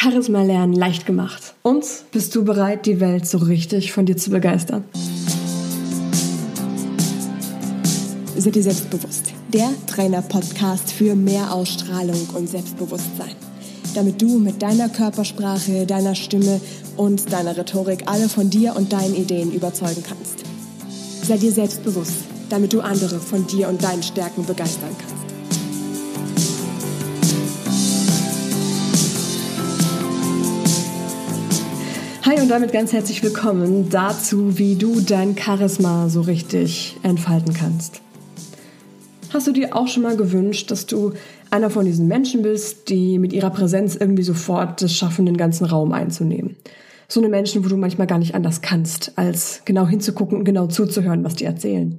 Charisma lernen leicht gemacht. Und bist du bereit, die Welt so richtig von dir zu begeistern? Sei dir selbstbewusst. Der Trainer-Podcast für mehr Ausstrahlung und Selbstbewusstsein. Damit du mit deiner Körpersprache, deiner Stimme und deiner Rhetorik alle von dir und deinen Ideen überzeugen kannst. Sei dir selbstbewusst, damit du andere von dir und deinen Stärken begeistern kannst. Hi und damit ganz herzlich willkommen dazu, wie du dein Charisma so richtig entfalten kannst. Hast du dir auch schon mal gewünscht, dass du einer von diesen Menschen bist, die mit ihrer Präsenz irgendwie sofort das schaffen, den ganzen Raum einzunehmen? So eine Menschen, wo du manchmal gar nicht anders kannst, als genau hinzugucken und genau zuzuhören, was die erzählen.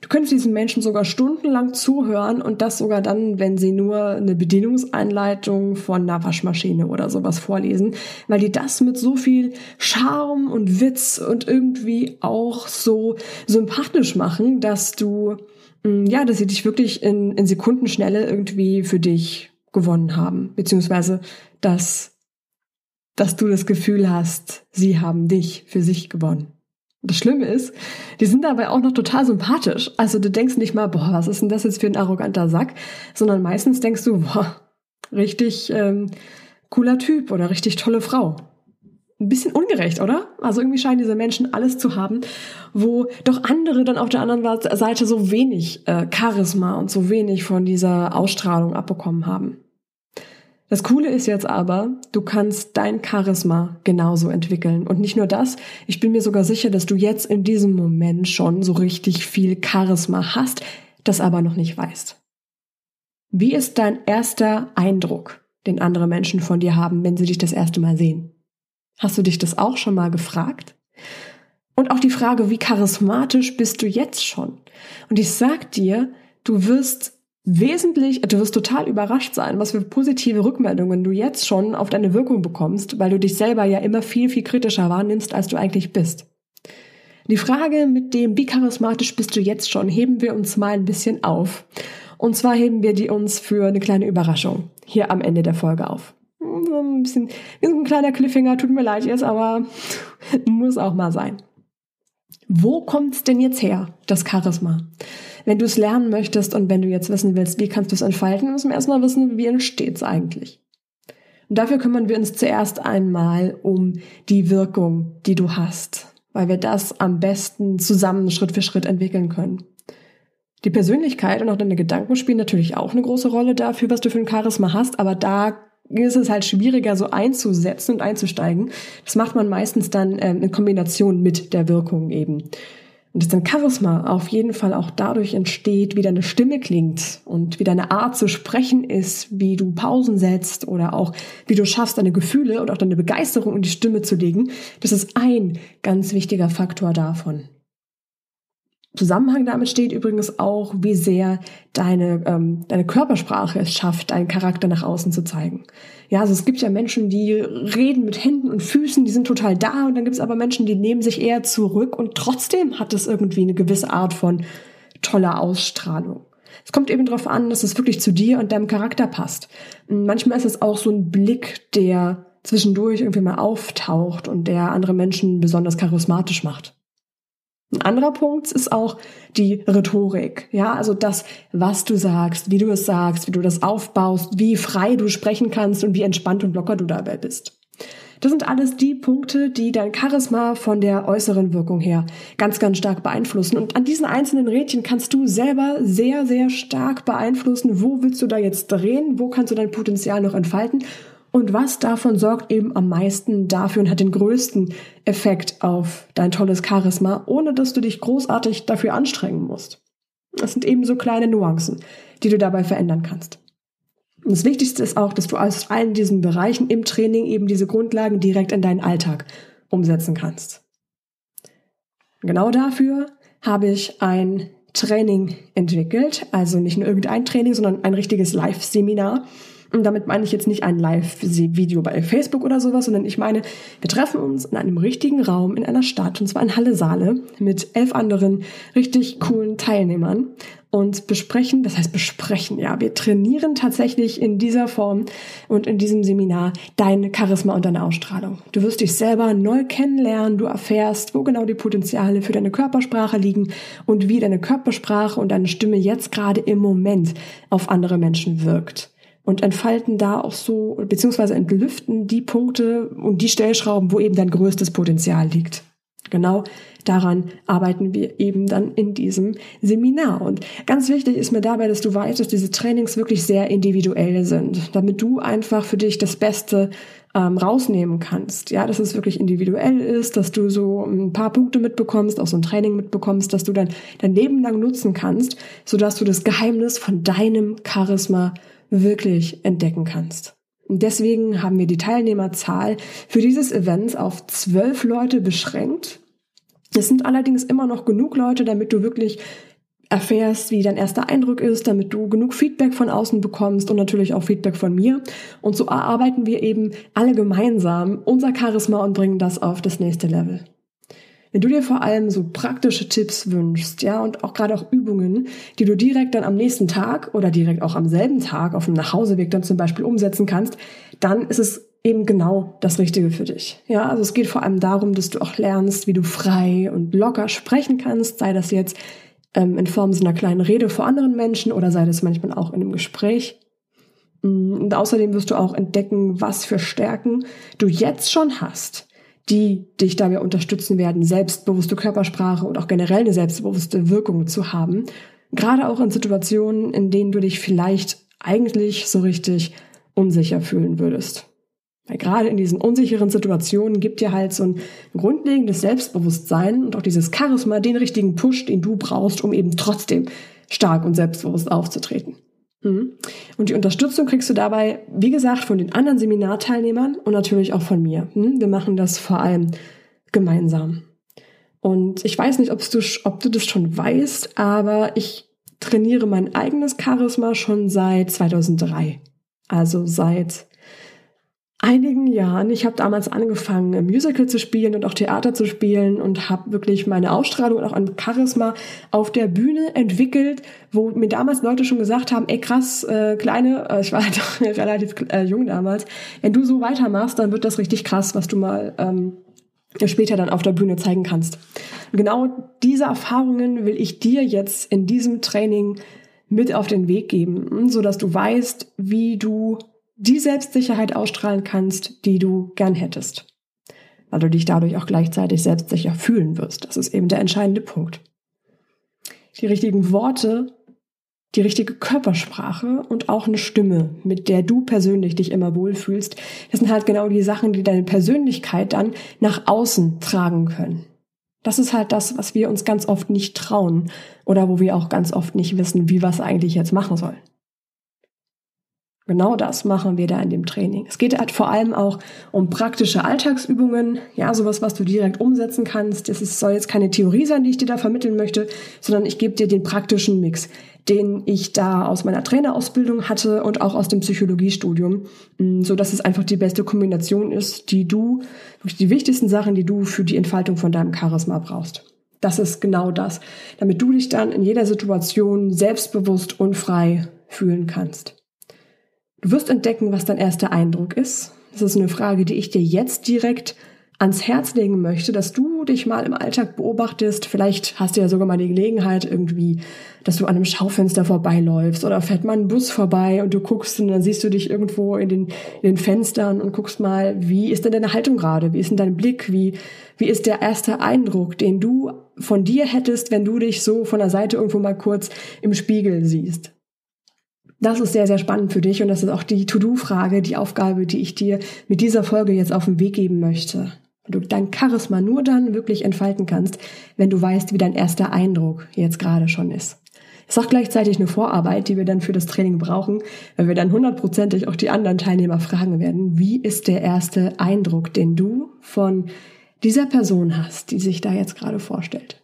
Du könntest diesen Menschen sogar stundenlang zuhören und das sogar dann, wenn sie nur eine Bedienungseinleitung von einer Waschmaschine oder sowas vorlesen, weil die das mit so viel Charme und Witz und irgendwie auch so sympathisch machen, dass du, mm, ja, dass sie dich wirklich in, in Sekundenschnelle irgendwie für dich gewonnen haben, beziehungsweise dass, dass du das Gefühl hast, sie haben dich für sich gewonnen. Das Schlimme ist, die sind dabei auch noch total sympathisch. Also du denkst nicht mal, boah, was ist denn das jetzt für ein arroganter Sack, sondern meistens denkst du, boah, richtig ähm, cooler Typ oder richtig tolle Frau. Ein bisschen ungerecht, oder? Also irgendwie scheinen diese Menschen alles zu haben, wo doch andere dann auf der anderen Seite so wenig äh, Charisma und so wenig von dieser Ausstrahlung abbekommen haben. Das Coole ist jetzt aber, du kannst dein Charisma genauso entwickeln. Und nicht nur das, ich bin mir sogar sicher, dass du jetzt in diesem Moment schon so richtig viel Charisma hast, das aber noch nicht weißt. Wie ist dein erster Eindruck, den andere Menschen von dir haben, wenn sie dich das erste Mal sehen? Hast du dich das auch schon mal gefragt? Und auch die Frage, wie charismatisch bist du jetzt schon? Und ich sag dir, du wirst wesentlich, du wirst total überrascht sein, was für positive Rückmeldungen du jetzt schon auf deine Wirkung bekommst, weil du dich selber ja immer viel, viel kritischer wahrnimmst, als du eigentlich bist. Die Frage mit dem, wie charismatisch bist du jetzt schon, heben wir uns mal ein bisschen auf. Und zwar heben wir die uns für eine kleine Überraschung hier am Ende der Folge auf. Ein bisschen, ein kleiner Cliffhanger, tut mir leid jetzt, aber muss auch mal sein. Wo kommt's denn jetzt her, das Charisma? Wenn du es lernen möchtest und wenn du jetzt wissen willst, wie kannst du es entfalten, müssen wir erstmal wissen, wie entsteht es eigentlich. Und dafür kümmern wir uns zuerst einmal um die Wirkung, die du hast, weil wir das am besten zusammen Schritt für Schritt entwickeln können. Die Persönlichkeit und auch deine Gedanken spielen natürlich auch eine große Rolle dafür, was du für ein Charisma hast, aber da ist es halt schwieriger, so einzusetzen und einzusteigen. Das macht man meistens dann ähm, in Kombination mit der Wirkung eben. Und dass dein Charisma auf jeden Fall auch dadurch entsteht, wie deine Stimme klingt und wie deine Art zu sprechen ist, wie du Pausen setzt oder auch wie du schaffst, deine Gefühle und auch deine Begeisterung in die Stimme zu legen. Das ist ein ganz wichtiger Faktor davon. Zusammenhang damit steht übrigens auch, wie sehr deine, ähm, deine Körpersprache es schafft, deinen Charakter nach außen zu zeigen. Ja, also es gibt ja Menschen, die reden mit Händen und Füßen, die sind total da und dann gibt es aber Menschen, die nehmen sich eher zurück und trotzdem hat es irgendwie eine gewisse Art von toller Ausstrahlung. Es kommt eben darauf an, dass es wirklich zu dir und deinem Charakter passt. Manchmal ist es auch so ein Blick, der zwischendurch irgendwie mal auftaucht und der andere Menschen besonders charismatisch macht. Anderer Punkt ist auch die Rhetorik. Ja, also das, was du sagst, wie du es sagst, wie du das aufbaust, wie frei du sprechen kannst und wie entspannt und locker du dabei bist. Das sind alles die Punkte, die dein Charisma von der äußeren Wirkung her ganz, ganz stark beeinflussen. Und an diesen einzelnen Rädchen kannst du selber sehr, sehr stark beeinflussen, wo willst du da jetzt drehen, wo kannst du dein Potenzial noch entfalten und was davon sorgt eben am meisten dafür und hat den größten Effekt auf dein tolles Charisma, ohne dass du dich großartig dafür anstrengen musst. Das sind eben so kleine Nuancen, die du dabei verändern kannst. Und das Wichtigste ist auch, dass du aus allen diesen Bereichen im Training eben diese Grundlagen direkt in deinen Alltag umsetzen kannst. Genau dafür habe ich ein Training entwickelt, also nicht nur irgendein Training, sondern ein richtiges Live-Seminar, und damit meine ich jetzt nicht ein Live-Video bei Facebook oder sowas, sondern ich meine, wir treffen uns in einem richtigen Raum in einer Stadt, und zwar in Halle Saale, mit elf anderen richtig coolen Teilnehmern. und besprechen, das heißt besprechen, ja, wir trainieren tatsächlich in dieser Form und in diesem Seminar dein Charisma und deine Ausstrahlung. Du wirst dich selber neu kennenlernen, du erfährst, wo genau die Potenziale für deine Körpersprache liegen und wie deine Körpersprache und deine Stimme jetzt gerade im Moment auf andere Menschen wirkt und entfalten da auch so, beziehungsweise entlüften die Punkte und die Stellschrauben, wo eben dein größtes Potenzial liegt. Genau daran arbeiten wir eben dann in diesem Seminar. Und ganz wichtig ist mir dabei, dass du weißt, dass diese Trainings wirklich sehr individuell sind, damit du einfach für dich das Beste ähm, rausnehmen kannst. Ja, dass es wirklich individuell ist, dass du so ein paar Punkte mitbekommst, auch so ein Training mitbekommst, dass du dann dein Leben lang nutzen kannst, sodass du das Geheimnis von deinem Charisma wirklich entdecken kannst. Deswegen haben wir die Teilnehmerzahl für dieses Event auf zwölf Leute beschränkt. Es sind allerdings immer noch genug Leute, damit du wirklich erfährst, wie dein erster Eindruck ist, damit du genug Feedback von außen bekommst und natürlich auch Feedback von mir. Und so erarbeiten wir eben alle gemeinsam unser Charisma und bringen das auf das nächste Level. Wenn du dir vor allem so praktische Tipps wünschst, ja, und auch gerade auch Übungen, die du direkt dann am nächsten Tag oder direkt auch am selben Tag auf dem Nachhauseweg dann zum Beispiel umsetzen kannst, dann ist es eben genau das Richtige für dich. Ja, also es geht vor allem darum, dass du auch lernst, wie du frei und locker sprechen kannst, sei das jetzt ähm, in Form so einer kleinen Rede vor anderen Menschen oder sei das manchmal auch in einem Gespräch. Mm, und außerdem wirst du auch entdecken, was für Stärken du jetzt schon hast die dich dabei unterstützen werden, selbstbewusste Körpersprache und auch generell eine selbstbewusste Wirkung zu haben. Gerade auch in Situationen, in denen du dich vielleicht eigentlich so richtig unsicher fühlen würdest. Weil gerade in diesen unsicheren Situationen gibt dir halt so ein grundlegendes Selbstbewusstsein und auch dieses Charisma den richtigen Push, den du brauchst, um eben trotzdem stark und selbstbewusst aufzutreten. Mhm. Und die Unterstützung kriegst du dabei, wie gesagt, von den anderen Seminarteilnehmern und natürlich auch von mir. Mhm. Wir machen das vor allem gemeinsam. Und ich weiß nicht, ob du, ob du das schon weißt, aber ich trainiere mein eigenes Charisma schon seit 2003. Also seit einigen Jahren. Ich habe damals angefangen, Musical zu spielen und auch Theater zu spielen und habe wirklich meine Ausstrahlung und auch ein Charisma auf der Bühne entwickelt, wo mir damals Leute schon gesagt haben, ey krass, äh, Kleine, äh, ich war halt relativ äh, jung damals, wenn du so weitermachst, dann wird das richtig krass, was du mal ähm, später dann auf der Bühne zeigen kannst. Genau diese Erfahrungen will ich dir jetzt in diesem Training mit auf den Weg geben, so dass du weißt, wie du die Selbstsicherheit ausstrahlen kannst, die du gern hättest. Weil du dich dadurch auch gleichzeitig selbstsicher fühlen wirst. Das ist eben der entscheidende Punkt. Die richtigen Worte, die richtige Körpersprache und auch eine Stimme, mit der du persönlich dich immer wohlfühlst, das sind halt genau die Sachen, die deine Persönlichkeit dann nach außen tragen können. Das ist halt das, was wir uns ganz oft nicht trauen oder wo wir auch ganz oft nicht wissen, wie wir es eigentlich jetzt machen sollen. Genau das machen wir da in dem Training. Es geht halt vor allem auch um praktische Alltagsübungen, ja, sowas, was du direkt umsetzen kannst. Das ist, soll jetzt keine Theorie sein, die ich dir da vermitteln möchte, sondern ich gebe dir den praktischen Mix, den ich da aus meiner Trainerausbildung hatte und auch aus dem Psychologiestudium, mm, so dass es einfach die beste Kombination ist, die du, die wichtigsten Sachen, die du für die Entfaltung von deinem Charisma brauchst. Das ist genau das, damit du dich dann in jeder Situation selbstbewusst und frei fühlen kannst. Du wirst entdecken, was dein erster Eindruck ist. Das ist eine Frage, die ich dir jetzt direkt ans Herz legen möchte, dass du dich mal im Alltag beobachtest. Vielleicht hast du ja sogar mal die Gelegenheit irgendwie, dass du an einem Schaufenster vorbeiläufst oder fährt mal ein Bus vorbei und du guckst und dann siehst du dich irgendwo in den, in den Fenstern und guckst mal, wie ist denn deine Haltung gerade? Wie ist denn dein Blick? Wie, wie ist der erste Eindruck, den du von dir hättest, wenn du dich so von der Seite irgendwo mal kurz im Spiegel siehst? Das ist sehr, sehr spannend für dich und das ist auch die To-Do-Frage, die Aufgabe, die ich dir mit dieser Folge jetzt auf den Weg geben möchte. Du dein Charisma nur dann wirklich entfalten kannst, wenn du weißt, wie dein erster Eindruck jetzt gerade schon ist. Ist auch gleichzeitig eine Vorarbeit, die wir dann für das Training brauchen, weil wir dann hundertprozentig auch die anderen Teilnehmer fragen werden, wie ist der erste Eindruck, den du von dieser Person hast, die sich da jetzt gerade vorstellt.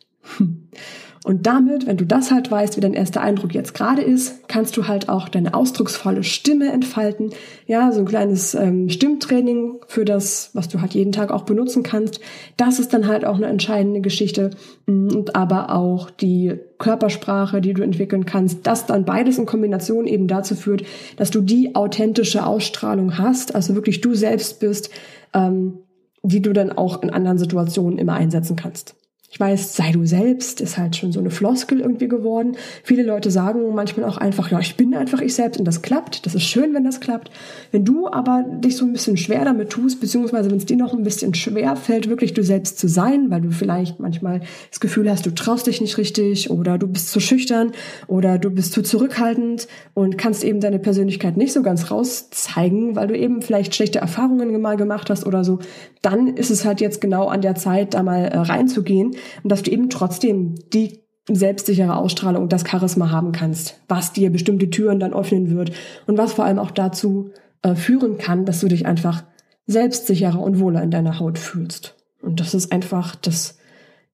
Und damit, wenn du das halt weißt, wie dein erster Eindruck jetzt gerade ist, kannst du halt auch deine ausdrucksvolle Stimme entfalten. Ja, so ein kleines ähm, Stimmtraining für das, was du halt jeden Tag auch benutzen kannst. Das ist dann halt auch eine entscheidende Geschichte. Mm, und aber auch die Körpersprache, die du entwickeln kannst, das dann beides in Kombination eben dazu führt, dass du die authentische Ausstrahlung hast, also wirklich du selbst bist, ähm, die du dann auch in anderen Situationen immer einsetzen kannst. Ich weiß, sei du selbst ist halt schon so eine Floskel irgendwie geworden. Viele Leute sagen manchmal auch einfach, ja, ich bin einfach ich selbst und das klappt. Das ist schön, wenn das klappt. Wenn du aber dich so ein bisschen schwer damit tust, beziehungsweise wenn es dir noch ein bisschen schwer fällt, wirklich du selbst zu sein, weil du vielleicht manchmal das Gefühl hast, du traust dich nicht richtig oder du bist zu schüchtern oder du bist zu zurückhaltend und kannst eben deine Persönlichkeit nicht so ganz rauszeigen, weil du eben vielleicht schlechte Erfahrungen mal gemacht hast oder so, dann ist es halt jetzt genau an der Zeit, da mal äh, reinzugehen und dass du eben trotzdem die selbstsichere Ausstrahlung und das Charisma haben kannst, was dir bestimmte Türen dann öffnen wird und was vor allem auch dazu äh, führen kann, dass du dich einfach selbstsicherer und wohler in deiner Haut fühlst. Und das ist einfach das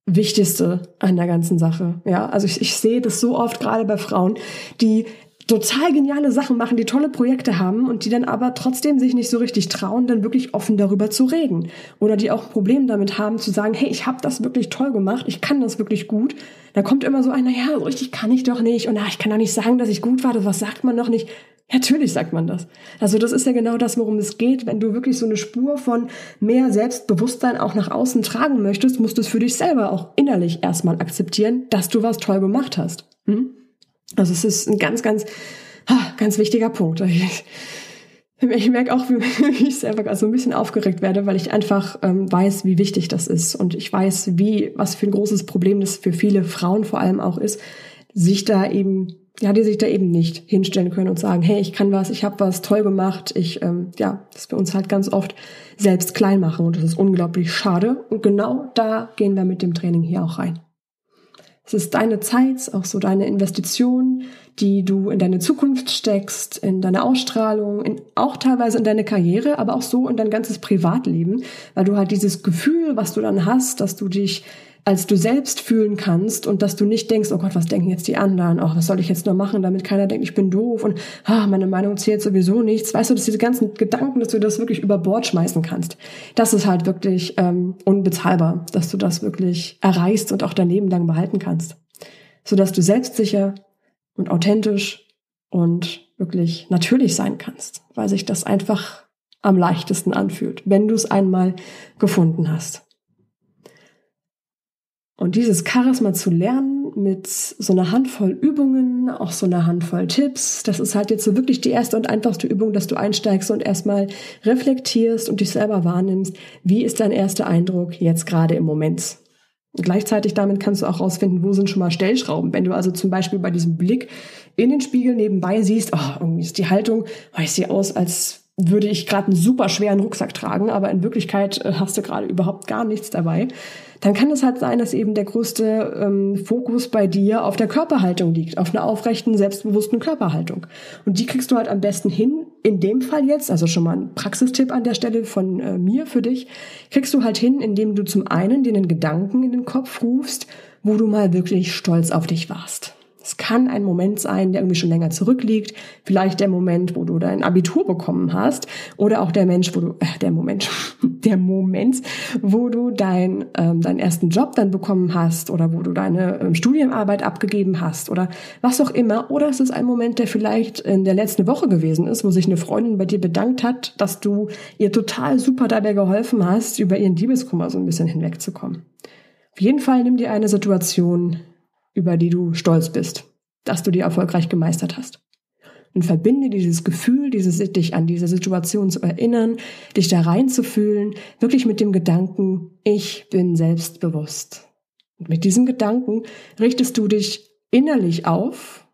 Wichtigste an der ganzen Sache. Ja, also ich, ich sehe das so oft gerade bei Frauen, die total geniale Sachen machen, die tolle Projekte haben und die dann aber trotzdem sich nicht so richtig trauen, dann wirklich offen darüber zu reden. Oder die auch Probleme damit haben zu sagen, hey, ich habe das wirklich toll gemacht, ich kann das wirklich gut. Da kommt immer so einer, ja, so richtig kann ich doch nicht und ah, ich kann doch nicht sagen, dass ich gut war, das was sagt man noch nicht. Natürlich sagt man das. Also das ist ja genau das, worum es geht. Wenn du wirklich so eine Spur von mehr Selbstbewusstsein auch nach außen tragen möchtest, musst du es für dich selber auch innerlich erstmal akzeptieren, dass du was toll gemacht hast. Hm? Also es ist ein ganz, ganz, ganz wichtiger Punkt. Ich, merke auch, wie ich selber so ein bisschen aufgeregt werde, weil ich einfach ähm, weiß, wie wichtig das ist. Und ich weiß, wie, was für ein großes Problem das für viele Frauen vor allem auch ist, sich da eben, ja, die sich da eben nicht hinstellen können und sagen, hey, ich kann was, ich habe was toll gemacht. Ich, ähm, ja, das wir uns halt ganz oft selbst klein machen. Und das ist unglaublich schade. Und genau da gehen wir mit dem Training hier auch rein. Es ist deine Zeit, auch so deine Investition, die du in deine Zukunft steckst, in deine Ausstrahlung, in, auch teilweise in deine Karriere, aber auch so in dein ganzes Privatleben, weil du halt dieses Gefühl, was du dann hast, dass du dich als du selbst fühlen kannst und dass du nicht denkst, oh Gott, was denken jetzt die anderen? Oh, was soll ich jetzt nur machen, damit keiner denkt, ich bin doof und ah, meine Meinung zählt sowieso nichts. Weißt du, dass diese ganzen Gedanken, dass du das wirklich über Bord schmeißen kannst, das ist halt wirklich ähm, unbezahlbar, dass du das wirklich erreichst und auch dein Leben lang behalten kannst. Sodass du selbstsicher und authentisch und wirklich natürlich sein kannst, weil sich das einfach am leichtesten anfühlt, wenn du es einmal gefunden hast. Und dieses Charisma zu lernen mit so einer Handvoll Übungen, auch so einer Handvoll Tipps, das ist halt jetzt so wirklich die erste und einfachste Übung, dass du einsteigst und erstmal reflektierst und dich selber wahrnimmst. Wie ist dein erster Eindruck jetzt gerade im Moment? Gleichzeitig damit kannst du auch rausfinden, wo sind schon mal Stellschrauben. Wenn du also zum Beispiel bei diesem Blick in den Spiegel nebenbei siehst, oh, irgendwie ist die Haltung, oh, ich sehe aus, als würde ich gerade einen super schweren Rucksack tragen, aber in Wirklichkeit äh, hast du gerade überhaupt gar nichts dabei dann kann es halt sein, dass eben der größte ähm, Fokus bei dir auf der Körperhaltung liegt, auf einer aufrechten, selbstbewussten Körperhaltung. Und die kriegst du halt am besten hin, in dem Fall jetzt, also schon mal ein Praxistipp an der Stelle von äh, mir für dich, kriegst du halt hin, indem du zum einen dir einen Gedanken in den Kopf rufst, wo du mal wirklich stolz auf dich warst. Es kann ein Moment sein, der irgendwie schon länger zurückliegt. Vielleicht der Moment, wo du dein Abitur bekommen hast. Oder auch der Mensch, wo du, äh, der Moment, der Moment, wo du dein, ähm, deinen ersten Job dann bekommen hast. Oder wo du deine ähm, Studienarbeit abgegeben hast. Oder was auch immer. Oder es ist ein Moment, der vielleicht in der letzten Woche gewesen ist, wo sich eine Freundin bei dir bedankt hat, dass du ihr total super dabei geholfen hast, über ihren Liebeskummer so ein bisschen hinwegzukommen. Auf jeden Fall nimm dir eine Situation, über die du stolz bist, dass du die erfolgreich gemeistert hast. Und verbinde dieses Gefühl, dieses, dich an diese Situation zu erinnern, dich da reinzufühlen, wirklich mit dem Gedanken, ich bin selbstbewusst. Und mit diesem Gedanken richtest du dich innerlich auf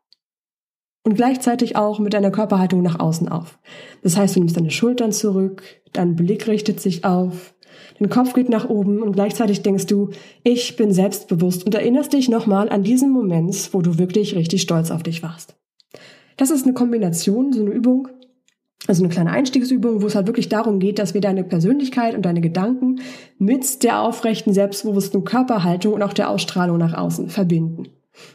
und gleichzeitig auch mit deiner Körperhaltung nach außen auf. Das heißt, du nimmst deine Schultern zurück, dein Blick richtet sich auf, Dein Kopf geht nach oben und gleichzeitig denkst du, ich bin selbstbewusst und erinnerst dich nochmal an diesen Moment, wo du wirklich richtig stolz auf dich warst. Das ist eine Kombination, so eine Übung, also eine kleine Einstiegsübung, wo es halt wirklich darum geht, dass wir deine Persönlichkeit und deine Gedanken mit der aufrechten, selbstbewussten Körperhaltung und auch der Ausstrahlung nach außen verbinden.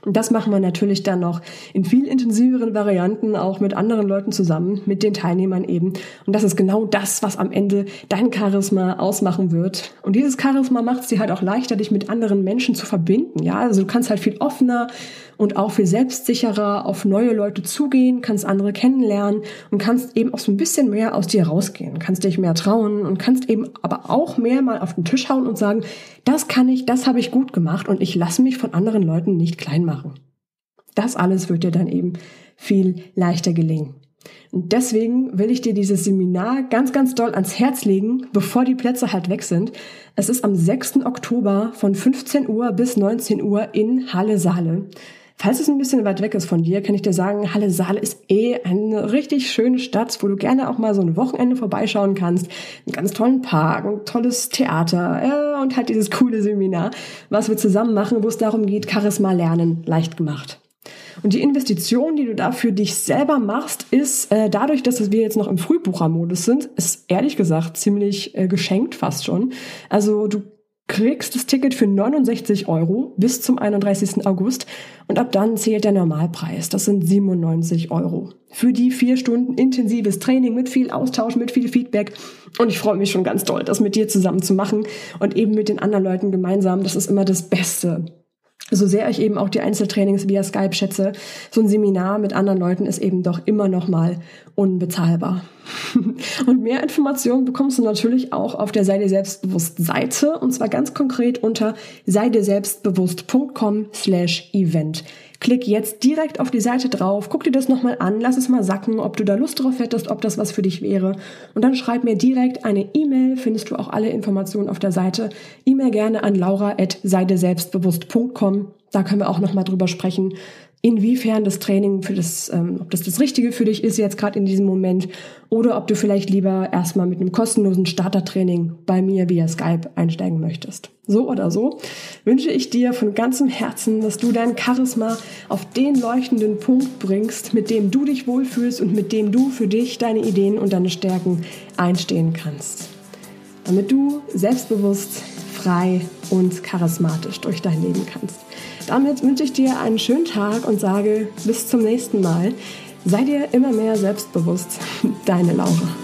Und das machen wir natürlich dann noch in viel intensiveren Varianten, auch mit anderen Leuten zusammen, mit den Teilnehmern eben. Und das ist genau das, was am Ende dein Charisma ausmachen wird. Und dieses Charisma macht es dir halt auch leichter, dich mit anderen Menschen zu verbinden. Ja, also du kannst halt viel offener und auch viel selbstsicherer auf neue Leute zugehen, kannst andere kennenlernen und kannst eben auch so ein bisschen mehr aus dir rausgehen, kannst dich mehr trauen und kannst eben aber auch mehr mal auf den Tisch hauen und sagen, das kann ich, das habe ich gut gemacht und ich lasse mich von anderen Leuten nicht klein machen. Das alles wird dir dann eben viel leichter gelingen. Und deswegen will ich dir dieses Seminar ganz, ganz doll ans Herz legen, bevor die Plätze halt weg sind. Es ist am 6. Oktober von 15 Uhr bis 19 Uhr in Halle Saale. Falls es ein bisschen weit weg ist von dir, kann ich dir sagen, Halle Saale ist eh eine richtig schöne Stadt, wo du gerne auch mal so ein Wochenende vorbeischauen kannst. Einen ganz tollen Park, ein tolles Theater äh, und halt dieses coole Seminar, was wir zusammen machen, wo es darum geht, Charisma lernen leicht gemacht. Und die Investition, die du da für dich selber machst, ist äh, dadurch, dass wir jetzt noch im Frühbuchermodus sind, ist ehrlich gesagt ziemlich äh, geschenkt fast schon. Also du kriegst das Ticket für 69 Euro bis zum 31. August und ab dann zählt der Normalpreis. Das sind 97 Euro. Für die vier Stunden intensives Training mit viel Austausch, mit viel Feedback. Und ich freue mich schon ganz doll, das mit dir zusammen zu machen und eben mit den anderen Leuten gemeinsam. Das ist immer das Beste so sehr ich eben auch die Einzeltrainings via Skype schätze, so ein Seminar mit anderen Leuten ist eben doch immer noch mal unbezahlbar. und mehr Informationen bekommst du natürlich auch auf der Sei dir selbstbewusst Seite und zwar ganz konkret unter sei dir selbstbewusst.com slash event. Klick jetzt direkt auf die Seite drauf, guck dir das nochmal an, lass es mal sacken, ob du da Lust drauf hättest, ob das was für dich wäre. Und dann schreib mir direkt eine E-Mail, findest du auch alle Informationen auf der Seite. E-Mail gerne an laura.seideselbstbewusst.com. Da können wir auch nochmal drüber sprechen, inwiefern das Training für das, ähm, ob das das Richtige für dich ist jetzt gerade in diesem Moment oder ob du vielleicht lieber erstmal mit einem kostenlosen Startertraining bei mir via Skype einsteigen möchtest. So oder so wünsche ich dir von ganzem Herzen, dass du dein Charisma auf den leuchtenden Punkt bringst, mit dem du dich wohlfühlst und mit dem du für dich deine Ideen und deine Stärken einstehen kannst. Damit du selbstbewusst, frei und charismatisch durch dein Leben kannst. Damit wünsche ich dir einen schönen Tag und sage bis zum nächsten Mal. Sei dir immer mehr selbstbewusst. Deine Laura.